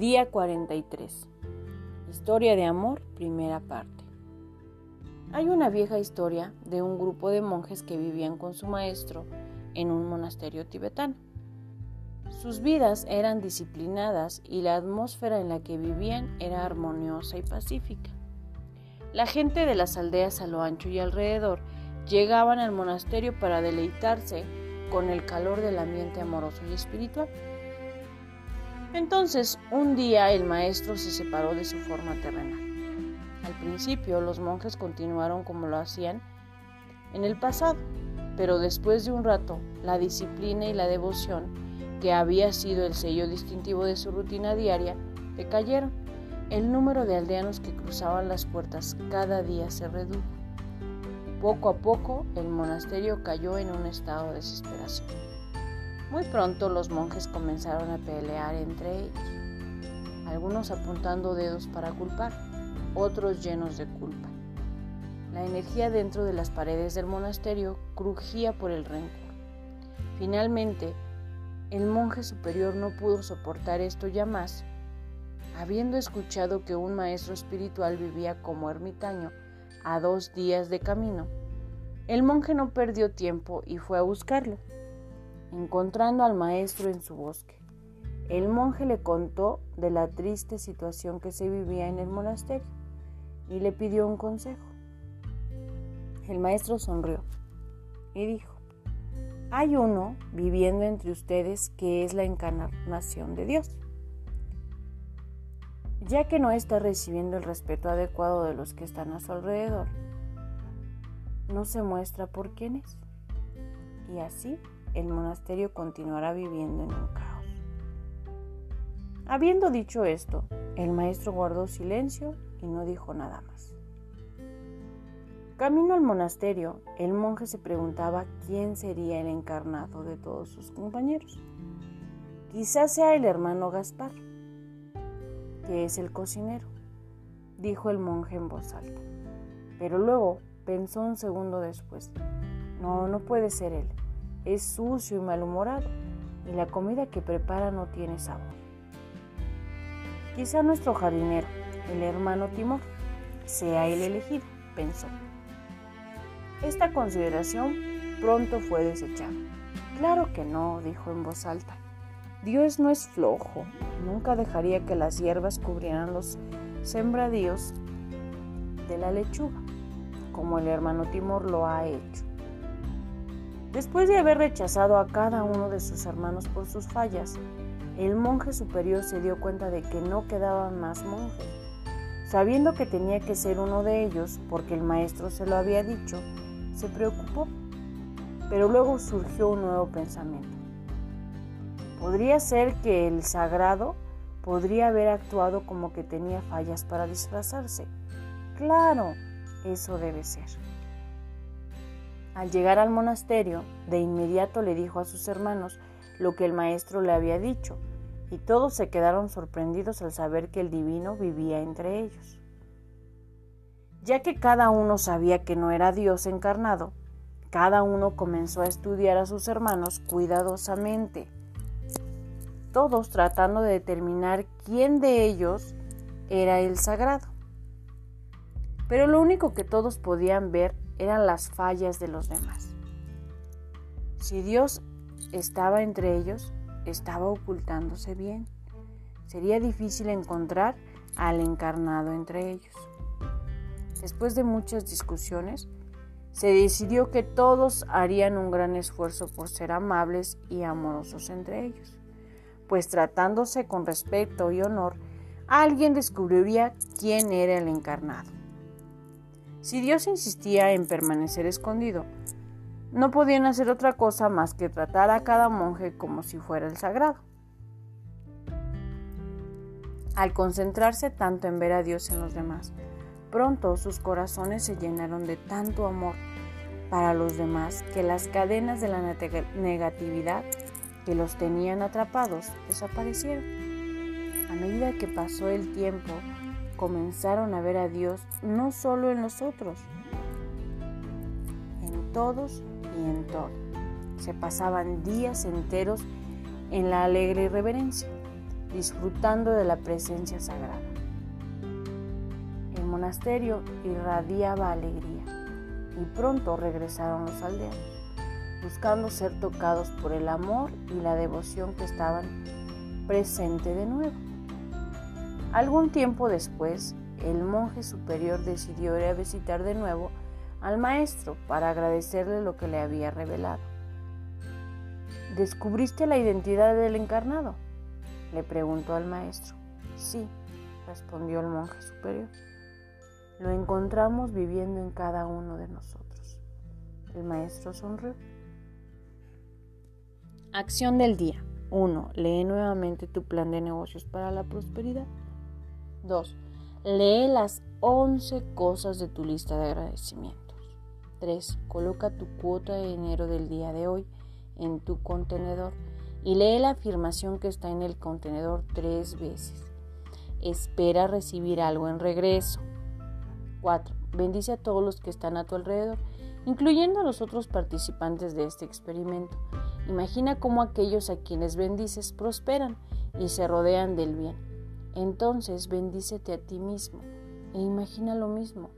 Día 43. Historia de amor, primera parte. Hay una vieja historia de un grupo de monjes que vivían con su maestro en un monasterio tibetano. Sus vidas eran disciplinadas y la atmósfera en la que vivían era armoniosa y pacífica. La gente de las aldeas a lo ancho y alrededor llegaban al monasterio para deleitarse con el calor del ambiente amoroso y espiritual. Entonces, un día el maestro se separó de su forma terrenal. Al principio, los monjes continuaron como lo hacían en el pasado, pero después de un rato, la disciplina y la devoción, que había sido el sello distintivo de su rutina diaria, decayeron. El número de aldeanos que cruzaban las puertas cada día se redujo. Poco a poco, el monasterio cayó en un estado de desesperación. Muy pronto los monjes comenzaron a pelear entre ellos, algunos apuntando dedos para culpar, otros llenos de culpa. La energía dentro de las paredes del monasterio crujía por el rencor. Finalmente, el monje superior no pudo soportar esto ya más. Habiendo escuchado que un maestro espiritual vivía como ermitaño a dos días de camino, el monje no perdió tiempo y fue a buscarlo encontrando al maestro en su bosque. El monje le contó de la triste situación que se vivía en el monasterio y le pidió un consejo. El maestro sonrió y dijo, hay uno viviendo entre ustedes que es la encarnación de Dios. Ya que no está recibiendo el respeto adecuado de los que están a su alrededor, no se muestra por quién es. Y así el monasterio continuará viviendo en un caos. Habiendo dicho esto, el maestro guardó silencio y no dijo nada más. Camino al monasterio, el monje se preguntaba quién sería el encarnado de todos sus compañeros. Quizás sea el hermano Gaspar, que es el cocinero, dijo el monje en voz alta. Pero luego pensó un segundo después. No, no puede ser él es sucio y malhumorado y la comida que prepara no tiene sabor. Quizá nuestro jardinero, el hermano Timor, sea el elegido, pensó. Esta consideración pronto fue desechada. Claro que no, dijo en voz alta. Dios no es flojo, nunca dejaría que las hierbas cubrieran los sembradíos de la lechuga, como el hermano Timor lo ha hecho. Después de haber rechazado a cada uno de sus hermanos por sus fallas, el monje superior se dio cuenta de que no quedaban más monjes. Sabiendo que tenía que ser uno de ellos, porque el maestro se lo había dicho, se preocupó. Pero luego surgió un nuevo pensamiento. Podría ser que el sagrado podría haber actuado como que tenía fallas para disfrazarse. Claro, eso debe ser. Al llegar al monasterio, de inmediato le dijo a sus hermanos lo que el maestro le había dicho, y todos se quedaron sorprendidos al saber que el divino vivía entre ellos. Ya que cada uno sabía que no era Dios encarnado, cada uno comenzó a estudiar a sus hermanos cuidadosamente, todos tratando de determinar quién de ellos era el sagrado. Pero lo único que todos podían ver eran las fallas de los demás. Si Dios estaba entre ellos, estaba ocultándose bien. Sería difícil encontrar al encarnado entre ellos. Después de muchas discusiones, se decidió que todos harían un gran esfuerzo por ser amables y amorosos entre ellos, pues tratándose con respeto y honor, alguien descubriría quién era el encarnado. Si Dios insistía en permanecer escondido, no podían hacer otra cosa más que tratar a cada monje como si fuera el sagrado. Al concentrarse tanto en ver a Dios en los demás, pronto sus corazones se llenaron de tanto amor para los demás que las cadenas de la negatividad que los tenían atrapados desaparecieron. A medida que pasó el tiempo, comenzaron a ver a Dios no solo en los otros, en todos y en todo. Se pasaban días enteros en la alegre irreverencia. disfrutando de la presencia sagrada. El monasterio irradiaba alegría y pronto regresaron los aldeanos, buscando ser tocados por el amor y la devoción que estaban presente de nuevo. Algún tiempo después, el monje superior decidió ir a visitar de nuevo al maestro para agradecerle lo que le había revelado. ¿Descubriste la identidad del encarnado? le preguntó al maestro. Sí, respondió el monje superior. Lo encontramos viviendo en cada uno de nosotros. El maestro sonrió. Acción del día. 1. Lee nuevamente tu plan de negocios para la prosperidad. 2. Lee las 11 cosas de tu lista de agradecimientos. 3. Coloca tu cuota de dinero del día de hoy en tu contenedor y lee la afirmación que está en el contenedor tres veces. Espera recibir algo en regreso. 4. Bendice a todos los que están a tu alrededor, incluyendo a los otros participantes de este experimento. Imagina cómo aquellos a quienes bendices prosperan y se rodean del bien. Entonces bendícete a ti mismo e imagina lo mismo.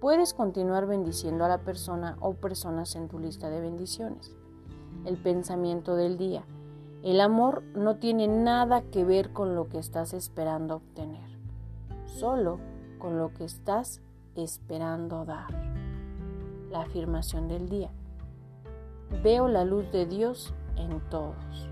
Puedes continuar bendiciendo a la persona o personas en tu lista de bendiciones. El pensamiento del día. El amor no tiene nada que ver con lo que estás esperando obtener, solo con lo que estás esperando dar. La afirmación del día. Veo la luz de Dios en todos.